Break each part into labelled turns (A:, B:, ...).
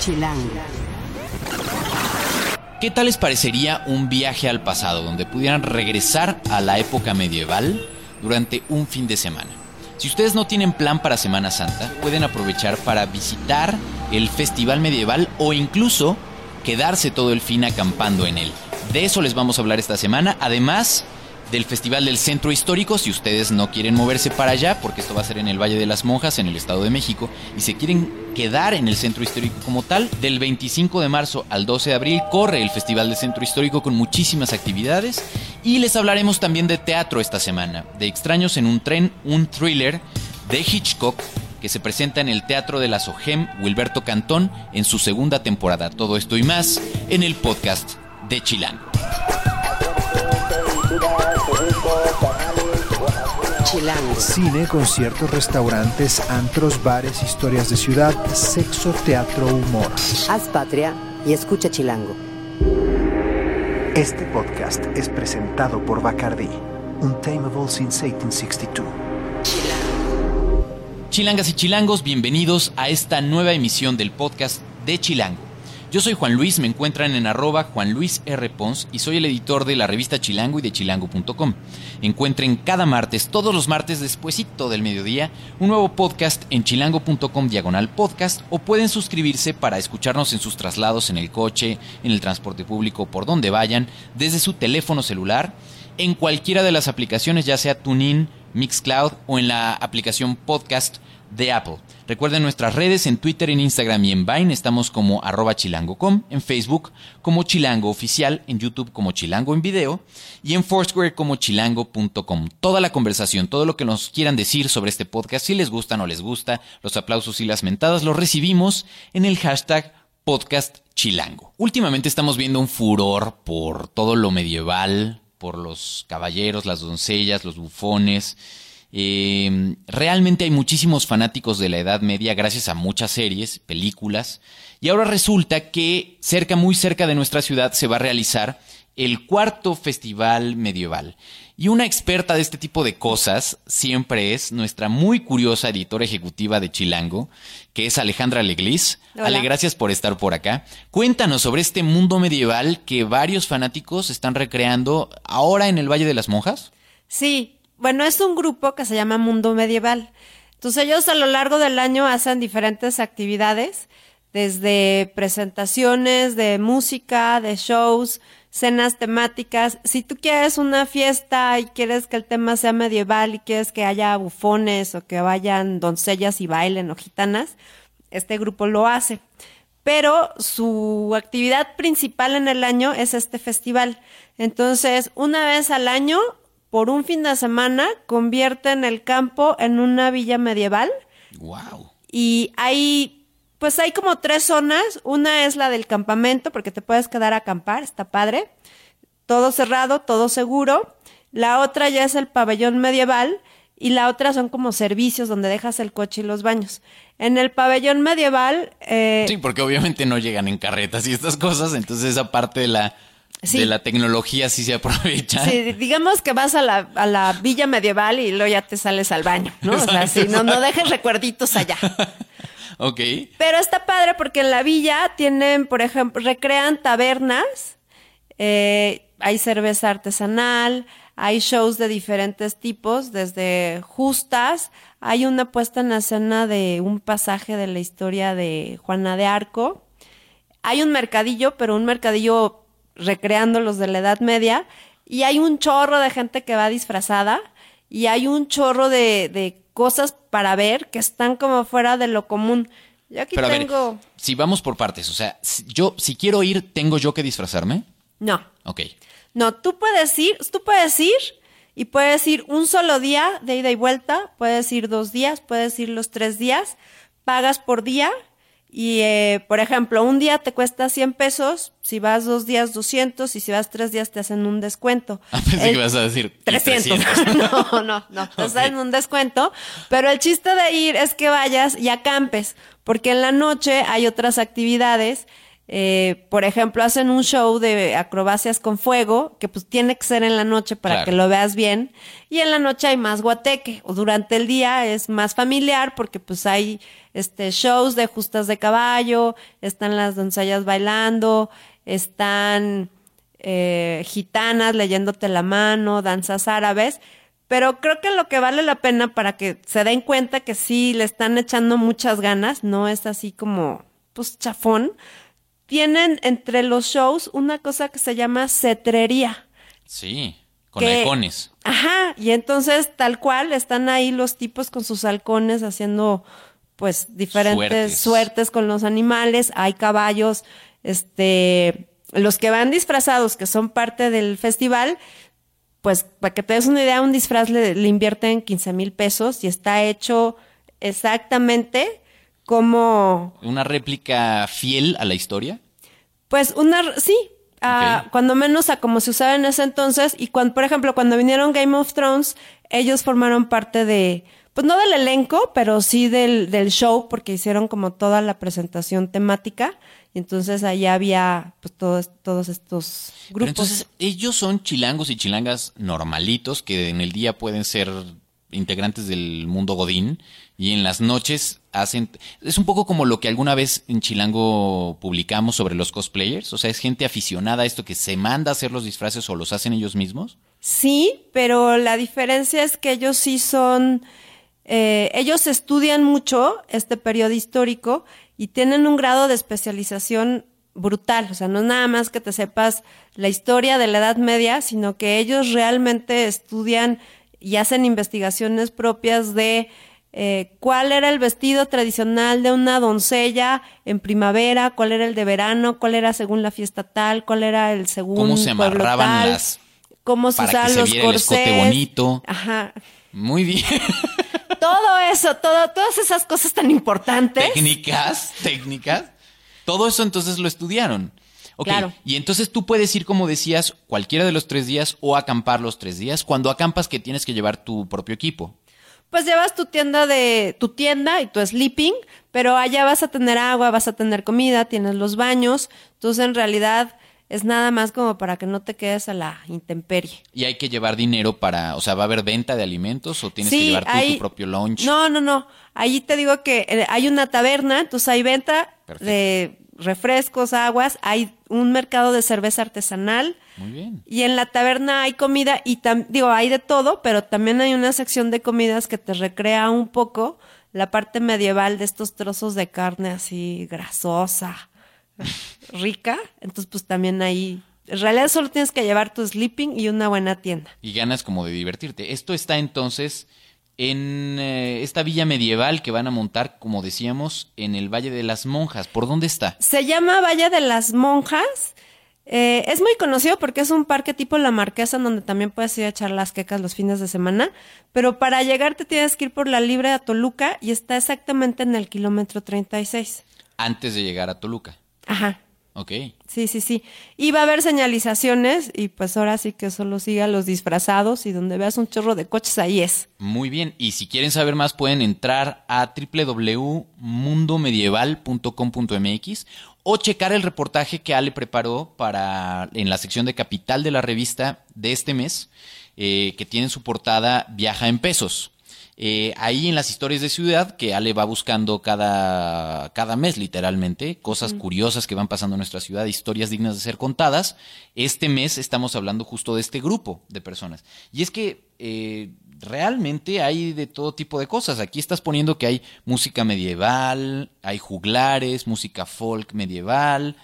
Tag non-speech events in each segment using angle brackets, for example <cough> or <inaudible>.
A: Chilango.
B: ¿Qué tal les parecería un viaje al pasado donde pudieran regresar a la época medieval durante un fin de semana? Si ustedes no tienen plan para Semana Santa, pueden aprovechar para visitar el Festival Medieval o incluso quedarse todo el fin acampando en él. De eso les vamos a hablar esta semana. Además, del Festival del Centro Histórico, si ustedes no quieren moverse para allá, porque esto va a ser en el Valle de las Monjas, en el Estado de México, y se quieren quedar en el Centro Histórico como tal, del 25 de marzo al 12 de abril corre el Festival del Centro Histórico con muchísimas actividades, y les hablaremos también de teatro esta semana, de Extraños en un tren, un thriller de Hitchcock, que se presenta en el Teatro de la SOGEM Wilberto Cantón en su segunda temporada. Todo esto y más en el podcast de Chilango.
A: Chilango.
C: Cine, conciertos, restaurantes, antros, bares, historias de ciudad, sexo, teatro, humor.
A: Haz patria y escucha Chilango.
C: Este podcast es presentado por Bacardi, Untamable since 1862.
B: Chilangas y chilangos, bienvenidos a esta nueva emisión del podcast de Chilango. Yo soy Juan Luis, me encuentran en arroba Juan Luis R. Pons y soy el editor de la revista Chilango y de chilango.com. Encuentren cada martes, todos los martes despuesito del mediodía, un nuevo podcast en chilango.com diagonal podcast o pueden suscribirse para escucharnos en sus traslados en el coche, en el transporte público, por donde vayan, desde su teléfono celular, en cualquiera de las aplicaciones, ya sea TuneIn, Mixcloud o en la aplicación podcast de Apple. Recuerden nuestras redes en Twitter, en Instagram y en Vine. Estamos como arroba chilango.com, en Facebook como Chilango Oficial, en YouTube como Chilango en Video y en Foursquare como chilango.com. Toda la conversación, todo lo que nos quieran decir sobre este podcast, si les gusta o no les gusta, los aplausos y las mentadas, los recibimos en el hashtag podcast chilango. Últimamente estamos viendo un furor por todo lo medieval, por los caballeros, las doncellas, los bufones eh, realmente hay muchísimos fanáticos de la Edad Media gracias a muchas series, películas, y ahora resulta que cerca, muy cerca de nuestra ciudad se va a realizar el cuarto festival medieval. Y una experta de este tipo de cosas siempre es nuestra muy curiosa editora ejecutiva de Chilango, que es Alejandra Leglis. Ale, gracias por estar por acá. Cuéntanos sobre este mundo medieval que varios fanáticos están recreando ahora en el Valle de las Monjas.
D: Sí, bueno, es un grupo que se llama Mundo Medieval. Entonces ellos a lo largo del año hacen diferentes actividades, desde presentaciones de música, de shows, cenas temáticas. Si tú quieres una fiesta y quieres que el tema sea medieval y quieres que haya bufones o que vayan doncellas y bailen o gitanas, este grupo lo hace. Pero su actividad principal en el año es este festival. Entonces, una vez al año por un fin de semana convierten el campo en una villa medieval.
B: Wow.
D: Y hay, pues hay como tres zonas. Una es la del campamento, porque te puedes quedar a acampar, está padre. Todo cerrado, todo seguro. La otra ya es el pabellón medieval y la otra son como servicios donde dejas el coche y los baños. En el pabellón medieval...
B: Eh, sí, porque obviamente no llegan en carretas y estas cosas, entonces esa parte de la de la tecnología sí se aprovecha.
D: Sí, digamos que vas a la, a la villa medieval y luego ya te sales al baño, ¿no? o sea, si no, no dejes recuerditos allá. <laughs>
B: ok.
D: Pero está padre porque en la villa tienen, por ejemplo, recrean tabernas, eh, hay cerveza artesanal, hay shows de diferentes tipos, desde justas, hay una puesta en escena de un pasaje de la historia de Juana de Arco, hay un mercadillo, pero un mercadillo recreando los de la Edad Media, y hay un chorro de gente que va disfrazada, y hay un chorro de, cosas para ver que están como fuera de lo común. Yo aquí tengo.
B: si vamos por partes, o sea, yo, si quiero ir, ¿tengo yo que disfrazarme?
D: No.
B: Ok.
D: No, tú puedes ir, tú puedes ir y puedes ir un solo día de ida y vuelta, puedes ir dos días, puedes ir los tres días, pagas por día y, eh, por ejemplo, un día te cuesta 100 pesos, si vas dos días 200 y si vas tres días te hacen un descuento. <laughs>
B: Ah, pensé que vas a decir
D: 300. <laughs> no, no, no, te <laughs> hacen un descuento. Pero el chiste de ir es que vayas y acampes, porque en la noche hay otras actividades Eh, por ejemplo, hacen un show de acrobacias con fuego, que pues tiene que ser en la noche para
B: Claro.
D: que lo veas bien. Y en la noche hay más guateque. O durante el día es más familiar porque pues hay este shows de justas de caballo, están las doncellas bailando, están eh, gitanas leyéndote la mano, danzas árabes. Pero creo que lo que vale la pena para que se den cuenta que sí le están echando muchas ganas, no es así como, pues, chafón. Tienen entre los shows una cosa que se llama cetrería.
B: Sí, con
D: Que-
B: halcones.
D: Ajá, y entonces tal cual están ahí los tipos con sus halcones haciendo pues diferentes
B: Suertes.
D: suertes, con los animales, hay caballos, este, los que van disfrazados, que son parte del festival, pues para que te des una idea, un disfraz le, le invierten 15 mil pesos y está hecho exactamente como
B: Una réplica fiel a la historia.
D: Pues una, sí, a-
B: Ok.
D: cuando menos a como se usaba en ese entonces y cuando, por ejemplo, cuando vinieron Game of Thrones, ellos formaron parte de, pues no del elenco, pero sí del, del show porque hicieron como toda la presentación temática y entonces ahí había pues todos, todos estos
B: Pero
D: grupos.
B: entonces, ellos son chilangos y chilangas normalitos que en el día pueden ser integrantes del mundo godín y en las noches hacen... Es un poco como lo que alguna vez en Chilango publicamos sobre los cosplayers, o sea, es gente aficionada a esto que se manda a hacer los disfraces o los hacen ellos mismos.
D: Sí, pero la diferencia es que ellos sí son, eh, ellos estudian mucho este periodo histórico y tienen un grado de especialización brutal. O sea, no es nada más que te sepas la historia de la Edad Media, sino que ellos realmente estudian y hacen investigaciones propias de eh, cuál era el vestido tradicional de una doncella en primavera, cuál era el de verano, cuál era según la fiesta tal, cuál era el según
B: Cómo se amarraban
D: tal,
B: las...
D: cómo se
B: para que
D: usaban
B: se
D: los
B: viera el
D: corsés.
B: bonito.
D: Ajá.
B: Muy bien. <laughs>
D: Todo eso, todo, todas esas cosas tan importantes.
B: técnicas, técnicas. Todo eso entonces lo estudiaron. Ok,
D: Claro.
B: y entonces tú puedes ir, como decías, cualquiera de los tres días o acampar los tres días. Cuando acampas que tienes que llevar tu propio equipo.
D: Pues llevas tu tienda de tu tienda y tu sleeping, pero allá vas a tener agua, vas a tener comida, tienes los baños, entonces en realidad es nada más como para que no te quedes a la intemperie.
B: Y hay que llevar dinero para, o sea, ¿va a haber venta de alimentos o tienes
D: Sí,
B: que llevar tú
D: hay-
B: tu propio lunch?
D: No, no, no. Allí te digo que eh, hay una taberna, entonces hay venta
B: Perfecto.
D: de refrescos, aguas, hay un mercado de cerveza artesanal.
B: Muy bien.
D: Y en la taberna hay comida y tam- digo, hay de todo, pero también hay una sección de comidas que te recrea un poco la parte medieval de estos trozos de carne así grasosa, <laughs> rica. Entonces, pues también ahí, en realidad solo tienes que llevar tu sleeping y una buena tienda.
B: Y ganas como de divertirte. Esto está entonces en eh, esta villa medieval que van a montar, como decíamos, en el Valle de las Monjas. ¿Por dónde está?
D: Se llama Valle de las Monjas. Eh, es muy conocido porque es un parque tipo La Marquesa donde también puedes ir a echar las quecas los fines de semana, pero para llegar te tienes que ir por la Libre a Toluca y está exactamente en el kilómetro 36.
B: Antes de llegar a Toluca.
D: Ajá.
B: Ok.
D: Sí, sí, sí. Y va a haber señalizaciones y pues ahora sí que solo siga los disfrazados y donde veas un chorro de coches ahí es.
B: Muy bien, y si quieren saber más pueden entrar a www.mundomedieval.com.mx o checar el reportaje que Ale preparó para en la sección de Capital de la revista de este mes, eh, que tiene en su portada Viaja en pesos. Eh, ahí en las historias de ciudad, que Ale va buscando cada, cada mes literalmente, cosas curiosas que van pasando en nuestra ciudad, historias dignas de ser contadas, este mes estamos hablando justo de este grupo de personas. Y es que eh, realmente hay de todo tipo de cosas. Aquí estás poniendo que hay música medieval, hay juglares, música folk medieval,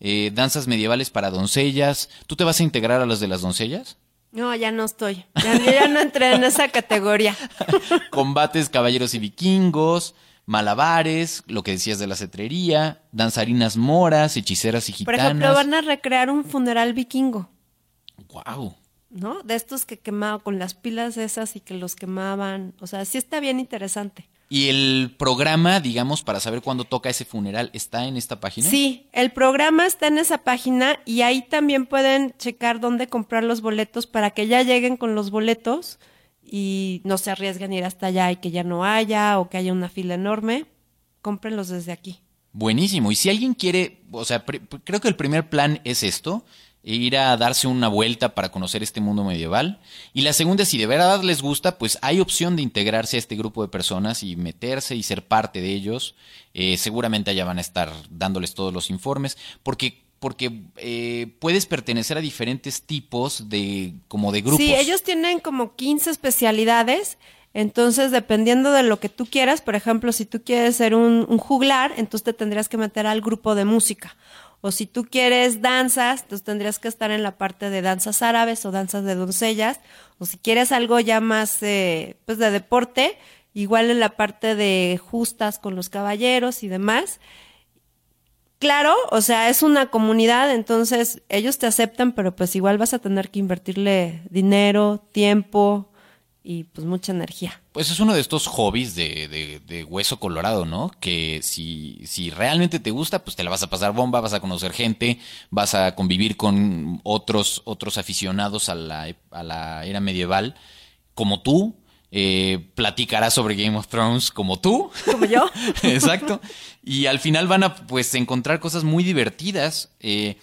B: eh, danzas medievales para doncellas. ¿Tú te vas a integrar a las de las doncellas?
D: No, ya no estoy. Ya, ya no entré en esa categoría. <laughs>
B: combates caballeros y vikingos, malabares, lo que decías de la cetrería, danzarinas moras, hechiceras y
D: Por
B: gitanas.
D: ejemplo, van a recrear un funeral vikingo,
B: Wow.
D: ¿no? De estos que quemaban con las pilas esas y que los quemaban. O sea, sí está bien interesante.
B: Y el programa, digamos, para saber cuándo toca ese funeral, está en esta página.
D: Sí, el programa está en esa página y ahí también pueden checar dónde comprar los boletos para que ya lleguen con los boletos y no se arriesguen a ir hasta allá y que ya no haya o que haya una fila enorme. Cómprenlos desde aquí.
B: Buenísimo. Y si alguien quiere, o sea, creo que el primer plan es esto, ir a darse una vuelta para conocer este mundo medieval. Y la segunda, si de verdad les gusta, pues hay opción de integrarse a este grupo de personas y meterse y ser parte de ellos. Eh, seguramente allá van a estar dándoles todos los informes, porque porque eh, puedes pertenecer a diferentes tipos de como de grupos.
D: Sí, ellos tienen como 15 especialidades. Entonces, dependiendo de lo que tú quieras, por ejemplo, si tú quieres ser un, un juglar, entonces te tendrías que meter al grupo de música. O si tú quieres danzas, entonces tendrías que estar en la parte de danzas árabes o danzas de doncellas. O si quieres algo ya más eh, pues de deporte, igual en la parte de justas con los caballeros y demás. Claro, o sea, es una comunidad, entonces ellos te aceptan, pero pues igual vas a tener que invertirle dinero, tiempo y pues mucha energía.
B: Pues es uno de estos hobbies de, de- de hueso colorado, ¿no? Que si, si realmente te gusta, pues te la vas a pasar bomba, vas a conocer gente, vas a convivir con otros, otros aficionados a la, a la era medieval, como tú. eh, platicarás sobre Game of Thrones como tú.
D: Como yo. <laughs>
B: Exacto. Y al final van a pues encontrar cosas muy divertidas. eh,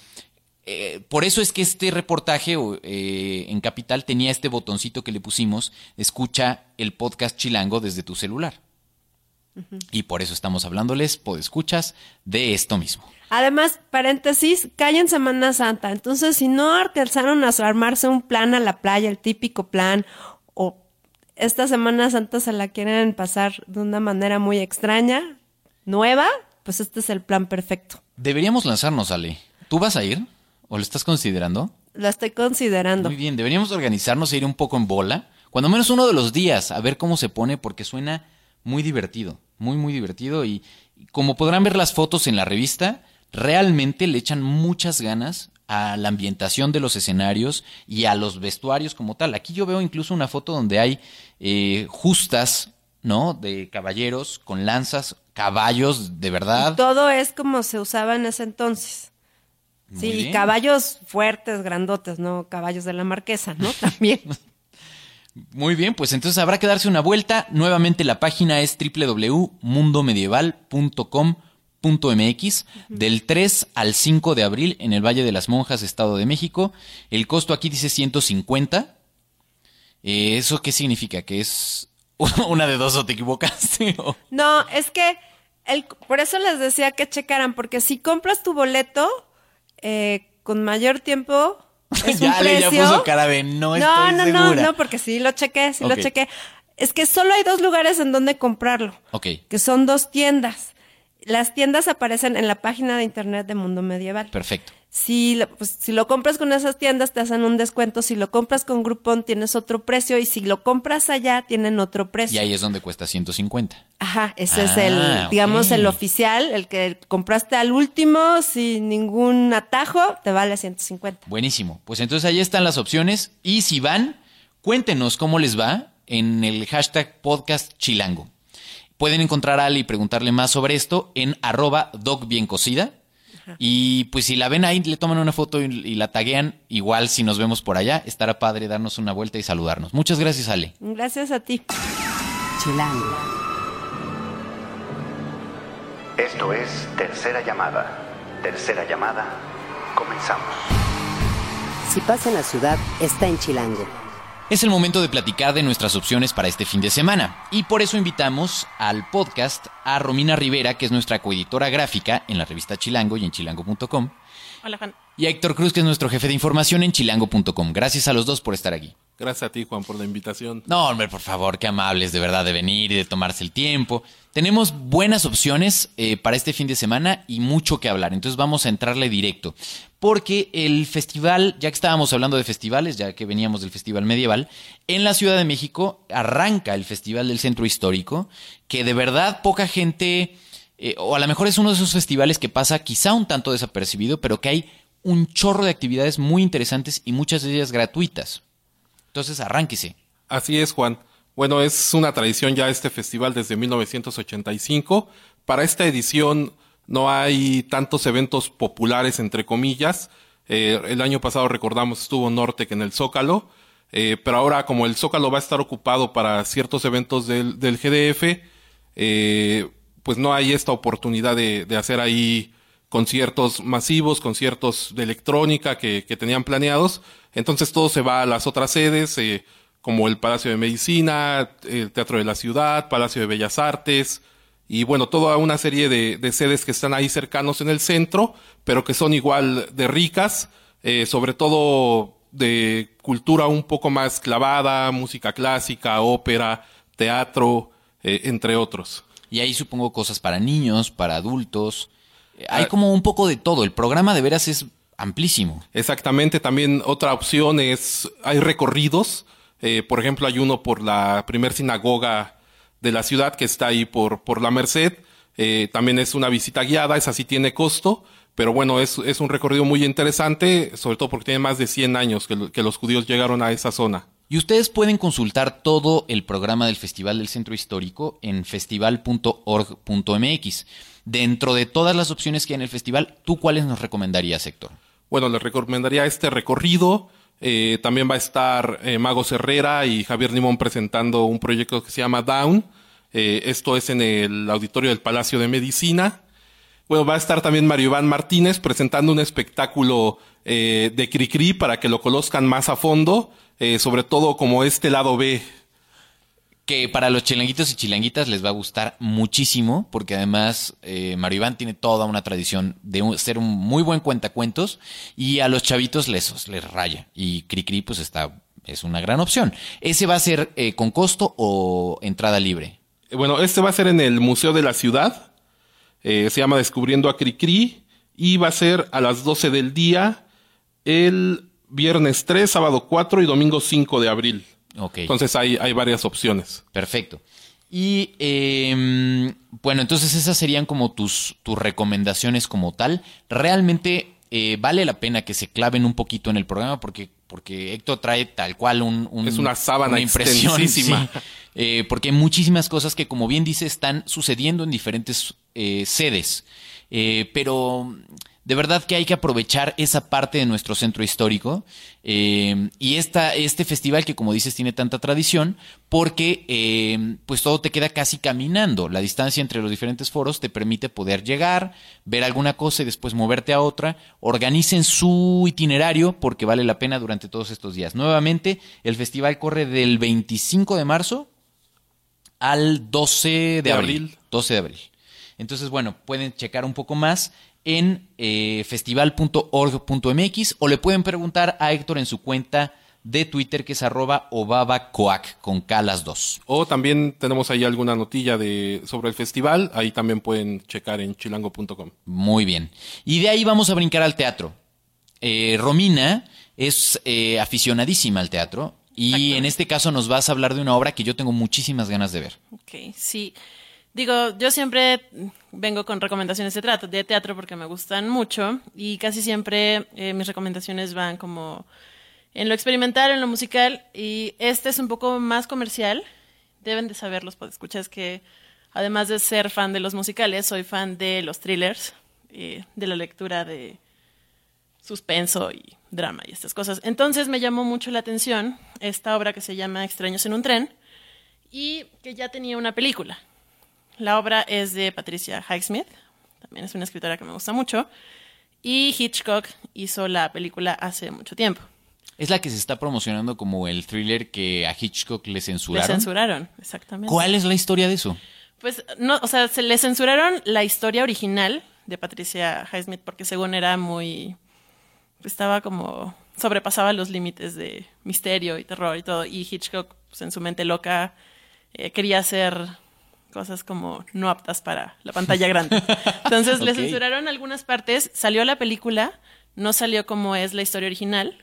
B: eh, por eso es que este reportaje eh, en Capital tenía este botoncito que le pusimos, escucha el podcast chilango desde tu celular. Y por eso estamos hablándoles, escuchas de esto mismo.
D: Además, paréntesis, cae en Semana Santa. Entonces, si no alcanzaron a armarse un plan a la playa, el típico plan, o esta Semana Santa se la quieren pasar de una manera muy extraña, nueva, pues este es el plan perfecto.
B: Deberíamos lanzarnos, Ale. ¿Tú vas a ir? ¿O lo estás considerando?
D: Lo estoy considerando.
B: Muy bien, deberíamos organizarnos e ir un poco en bola. Cuando menos uno de los días, a ver cómo se pone, porque suena muy divertido. Muy, muy divertido. Y, y como podrán ver las fotos en la revista, realmente le echan muchas ganas a la ambientación de los escenarios y a los vestuarios como tal. Aquí yo veo incluso una foto donde hay eh, justas, ¿no? De caballeros con lanzas, caballos de verdad.
D: Y todo es como se usaba en ese entonces.
B: Muy
D: Sí,
B: bien.
D: caballos fuertes, grandotes, no caballos de la marquesa, ¿no? También. <laughs>
B: Muy bien, pues entonces habrá que darse una vuelta. Nuevamente la página es www.mundomedieval.com.mx del 3 al 5 de abril en el Valle de las Monjas, Estado de México. El costo aquí dice 150. Eh, ¿Eso qué significa? ¿Que es <laughs> una de dos o te equivocaste? <laughs> O-
D: No, es que el, por eso les decía que checaran, porque si compras tu boleto eh, con mayor tiempo, <laughs> es
B: Ya,
D: un
B: ya
D: precio.
B: puso cara de, "No
D: no,
B: estoy
D: no, no,
B: segura".
D: no, porque sí lo chequé, sí lo chequé. Es que solo hay dos lugares en donde comprarlo,
B: Ok,
D: que son dos tiendas. Las tiendas aparecen en la página de internet de Mundo Medieval.
B: perfecto.
D: Si lo, pues, si lo compras con esas tiendas te hacen un descuento, si lo compras con Groupon tienes otro precio y si lo compras allá tienen otro precio.
B: Y ahí es donde cuesta 150.
D: Ajá, ese es
B: Ah,
D: el, digamos,
B: ok.
D: el oficial, el que compraste al último sin ningún atajo, te vale 150.
B: Buenísimo. Pues entonces ahí están las opciones. Y si van, cuéntenos cómo les va en el hashtag podcast chilango. Pueden encontrar a Ali y preguntarle más sobre esto en arroba docbiencocida. Y pues si la ven ahí, le toman una foto y, y la taguean, igual si nos vemos por allá, estará padre darnos una vuelta y saludarnos. Muchas gracias, Ale.
D: Gracias a ti.
A: Chilango.
E: Esto es Tercera Llamada. Tercera Llamada. Comenzamos.
A: Si pasa en la ciudad, está en Chilango.
B: Es el momento de platicar de nuestras opciones para este fin de semana. Y por eso invitamos al podcast a Romina Rivera, que es nuestra coeditora gráfica en la revista Chilango y en chilango.com.
F: Hola, Juan.
B: Y a Héctor Cruz, que es nuestro jefe de información en chilango.com. Gracias a los dos por estar aquí.
G: Gracias a ti, Juan, por la invitación.
B: No, hombre, por favor, qué amables de verdad de venir y de tomarse el tiempo. Tenemos buenas opciones eh, para este fin de semana y mucho que hablar. Entonces vamos a entrarle directo. Porque el festival, ya que estábamos hablando de festivales, ya que veníamos del Festival Medieval, en la Ciudad de México arranca el Festival del Centro Histórico, que de verdad poca gente, eh, o a lo mejor es uno de esos festivales que pasa quizá un tanto desapercibido, pero que hay un chorro de actividades muy interesantes y muchas de ellas gratuitas. Entonces arránquese.
G: Así es, Juan. Bueno, es una tradición ya este festival desde 1985. Para esta edición no hay tantos eventos populares, entre comillas. Eh, el año pasado, recordamos, estuvo Nortec en el Zócalo. Eh, pero ahora, como el Zócalo va a estar ocupado para ciertos eventos del, del GDF, eh, pues no hay esta oportunidad de, de hacer ahí conciertos masivos, conciertos de electrónica que, que, tenían planeados. Entonces todo se va a las otras sedes, eh, como el Palacio de Medicina, el Teatro de la Ciudad, Palacio de Bellas Artes, y bueno, toda una serie de, de sedes que están ahí cercanos en el centro, pero que son igual de ricas, eh, sobre todo de cultura un poco más clavada, música clásica, ópera, teatro, eh, entre otros.
B: Y ahí supongo cosas para niños, para adultos. Hay como un poco de todo. El programa de veras es amplísimo.
G: Exactamente. También otra opción es, hay recorridos. Eh, por ejemplo, hay uno por la primer sinagoga de la ciudad que está ahí por, por la Merced. Eh, también es una visita guiada, esa sí tiene costo. Pero bueno, es, es un recorrido muy interesante, sobre todo porque tiene más de 100 años que, que los judíos llegaron a esa zona.
B: Y ustedes pueden consultar todo el programa del Festival del Centro Histórico en festival.org.mx. Dentro de todas las opciones que hay en el festival, ¿tú cuáles nos recomendarías, Héctor?
G: Bueno, les recomendaría este recorrido. Eh, también va a estar eh, Magos Herrera y Javier Limón presentando un proyecto que se llama Down. Eh, esto es en el auditorio del Palacio de Medicina. Bueno, va a estar también Mario Iván Martínez presentando un espectáculo eh, de Cricri para que lo conozcan más a fondo, sobre todo como este lado B.
B: Que para los chilanguitos y chilanguitas les va a gustar muchísimo, porque además eh, Mario Iván tiene toda una tradición de ser un muy buen cuentacuentos y a los chavitos les, les raya. Y Cricri, pues está, es una gran opción. ¿Ese va a ser eh, con costo o entrada libre?
G: Bueno, este va a ser en el Museo de la Ciudad. Eh, se llama Descubriendo a Cricri y va a ser a las 12 del día el viernes 3, sábado 4 y domingo 5 de abril.
B: Ok.
G: Entonces hay, hay varias opciones.
B: Perfecto. Y eh, bueno, entonces esas serían como tus, tus recomendaciones como tal. Realmente eh, vale la pena que se claven un poquito en el programa porque, porque Héctor trae tal cual un, un-
G: Es una sábana
B: impresión. <laughs>
G: extensísima.
B: sí. Eh, porque hay muchísimas cosas que, como bien dice, están sucediendo en diferentes eh, sedes. Pero de verdad que hay que aprovechar esa parte de nuestro centro histórico eh, y esta, este festival que como dices tiene tanta tradición porque eh, pues todo te queda casi caminando. La distancia entre los diferentes foros te permite poder llegar, ver alguna cosa y después moverte a otra. Organicen su itinerario porque vale la pena durante todos estos días. Nuevamente, el festival corre del 25 de marzo al 12 de,
G: De
B: abril.
G: abril.
B: 12 de abril. Entonces, bueno, pueden checar un poco más en eh, festival.org.mx o le pueden preguntar a Héctor en su cuenta de Twitter que es arroba obabacoac con K las dos.
G: O también tenemos ahí alguna notilla de, sobre el festival. Ahí también pueden checar en chilango.com.
B: Muy bien. Y de ahí vamos a brincar al teatro. Eh, Romina es eh, aficionadísima al teatro y en este caso nos vas a hablar de una obra que yo tengo muchísimas ganas de ver.
F: Ok, sí. Digo, yo siempre vengo con recomendaciones de teatro, de teatro porque me gustan mucho y casi siempre eh, mis recomendaciones van como en lo experimental, en lo musical y este es un poco más comercial. Deben de saberlos, pues escuchas que además de ser fan de los musicales, soy fan de los thrillers, eh, de la lectura de suspenso y drama y estas cosas. Entonces me llamó mucho la atención esta obra que se llama Extraños en un tren y que ya tenía una película. La obra es de Patricia Highsmith, también es una escritora que me gusta mucho, y Hitchcock hizo la película hace mucho tiempo.
B: Es la que se está promocionando como el thriller que a Hitchcock le
F: Le
B: censuraron.
F: censuraron, exactamente.
B: ¿Cuál es la historia de eso?
F: Pues no, o sea, se le censuraron la historia original de Patricia Highsmith porque según era muy estaba como sobrepasaba los límites de misterio y terror y todo y Hitchcock pues, en su mente loca eh, quería hacer cosas como no aptas para la pantalla grande. Entonces <laughs> le censuraron algunas partes, salió la película, no salió como es la historia original,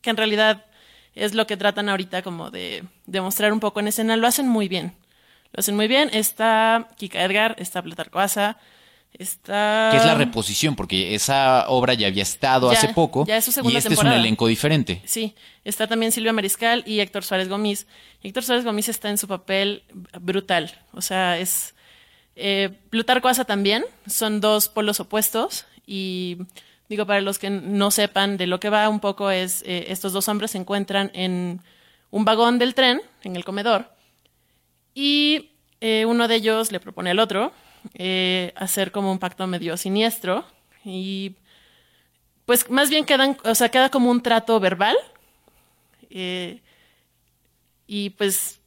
F: que en realidad es lo que tratan ahorita como de demostrar un poco en escena, lo hacen muy bien. Lo hacen muy bien, está Kika Edgar, está Plutarco Asa, está...
B: Que es la reposición, porque esa obra ya había estado
F: Ya,
B: hace poco
F: ya es su
B: y
F: segunda
B: este
F: temporada.
B: es un elenco diferente.
F: Sí, está también Silvia Mariscal y Héctor Suárez Gómez. Héctor Suárez Gómez está en su papel brutal. O sea, es. Eh, Plutarco Asa también. Son dos polos opuestos. Y digo, para los que no sepan de lo que va un poco, es. eh, estos dos hombres se encuentran en un vagón del tren, en el comedor. Y eh, uno de ellos le propone al otro eh, hacer como un pacto medio siniestro y pues más bien quedan, o sea, queda como un trato verbal eh, y pues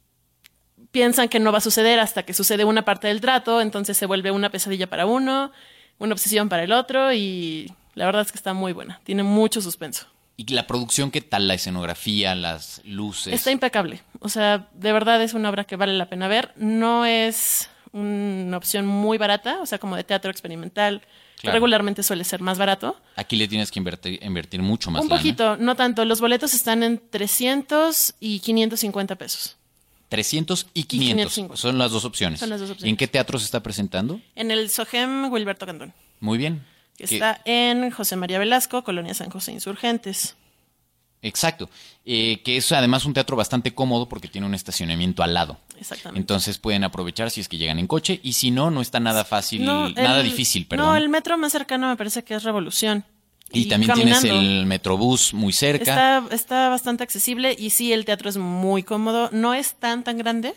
F: piensan que no va a suceder hasta que sucede una parte del trato, entonces se vuelve una pesadilla para uno, una obsesión para el otro y la verdad es que está muy buena, tiene mucho suspenso.
B: ¿Y la producción qué tal? La escenografía, las luces.
F: Está impecable. O sea, de verdad es una obra que vale la pena ver. No es una opción muy barata, o sea, como de teatro experimental.
B: Claro.
F: Regularmente suele ser más barato.
B: Aquí le tienes que invertir, invertir mucho más
F: Un
B: lana.
F: poquito, no tanto. Los boletos están en 300 y 550 pesos.
B: 300 y 500.
F: 550.
B: Son las dos opciones.
F: Son las dos
B: ¿Y
F: opciones.
B: en qué teatro se está presentando?
F: En el Sogem Wilberto Cantón,
B: Muy bien.
F: que está en José María Velasco, Colonia San José Insurgentes.
B: Exacto. Eh, que es además un teatro bastante cómodo porque tiene un estacionamiento al lado.
F: Exactamente.
B: Entonces pueden aprovechar si es que llegan en coche y si no, no está nada fácil,
F: No,
B: nada
F: el-
B: difícil, perdón.
F: No, el metro más cercano me parece que es Revolución.
B: y, también tienes el Metrobús muy cerca.
F: Está, está bastante accesible y sí, el teatro es muy cómodo. No es tan, tan grande.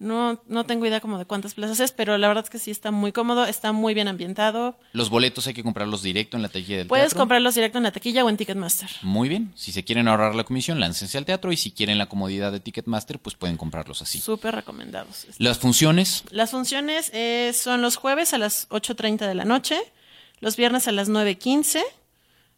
F: No, no tengo idea como de cuántas plazas es, pero la verdad es que sí está muy cómodo, está muy bien ambientado.
B: Los boletos hay que comprarlos directo en la taquilla del
F: Puedes
B: teatro.
F: comprarlos directo en la taquilla o en Ticketmaster.
B: Muy bien. Si se quieren ahorrar la comisión, láncense al teatro y si quieren la comodidad de Ticketmaster, pues pueden comprarlos así.
F: Súper recomendados.
B: Las funciones,
F: Las funciones eh, son los jueves a las 8.30 de la noche, los viernes a las 9.15,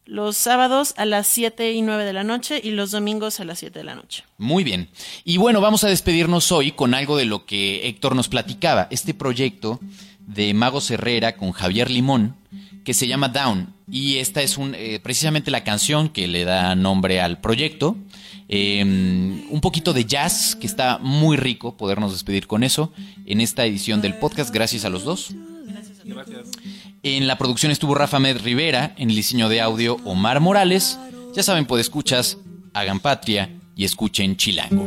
F: los sábados a las 7 y 9 de la noche y los domingos a las 7 de la noche.
B: Muy bien. Y bueno, vamos a despedirnos hoy con algo de lo que Héctor nos platicaba. Este proyecto de Magos Herrera con Javier Limón, que se llama Down. Y esta es un, eh, precisamente la canción que le da nombre al proyecto. Eh, un poquito de jazz, que está muy rico podernos despedir con eso en esta edición del podcast. Gracias a los dos. En la producción estuvo Rafa Med Rivera, en el diseño de audio Omar Morales. Ya saben, pues escuchas, hagan patria y escuchen Chilango.